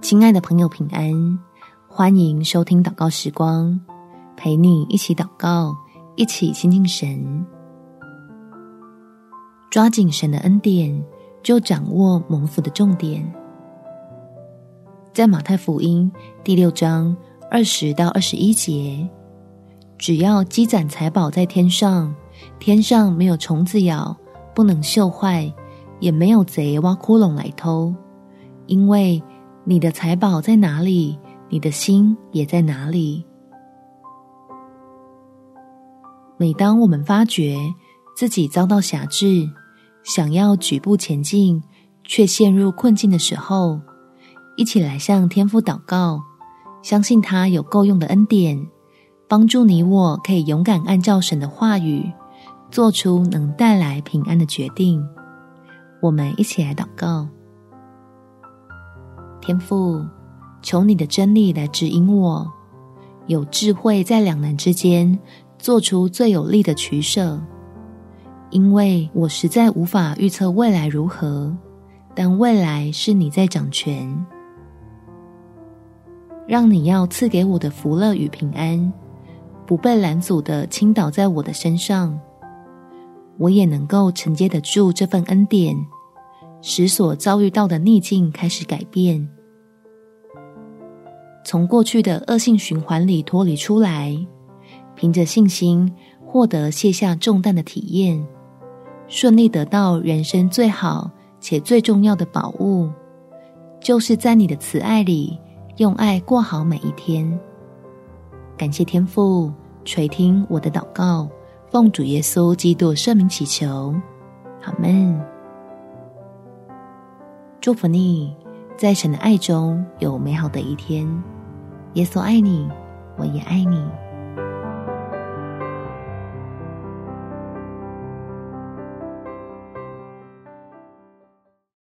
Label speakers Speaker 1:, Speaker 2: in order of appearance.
Speaker 1: 亲爱的朋友，平安！欢迎收听祷告时光，陪你一起祷告，一起亲近神。抓紧神的恩典，就掌握蒙福的重点。在马太福音第六章二十到二十一节，只要积攒财宝在天上，天上没有虫子咬，不能锈坏，也没有贼挖窟窿来偷，因为你的财宝在哪里，你的心也在哪里。每当我们发觉自己遭到辖制，想要举步前进，却陷入困境的时候，一起来向天父祷告，相信他有够用的恩典，帮助你我可以勇敢按照神的话语，做出能带来平安的决定。我们一起来祷告。天父，求你的真理来指引我，有智慧在两难之间做出最有利的取舍。因为我实在无法预测未来如何，但未来是你在掌权，让你要赐给我的福乐与平安，不被拦阻的倾倒在我的身上，我也能够承接得住这份恩典。使所遭遇到的逆境开始改变，从过去的恶性循环里脱离出来，凭着信心获得卸下重担的体验，顺利得到人生最好且最重要的宝物，就是在你的慈爱里用爱过好每一天。感谢天父垂听我的祷告，奉主耶稣基督圣名祈求，阿们。祝福你，在神的爱中有美好的一天。耶稣爱你，我也爱你。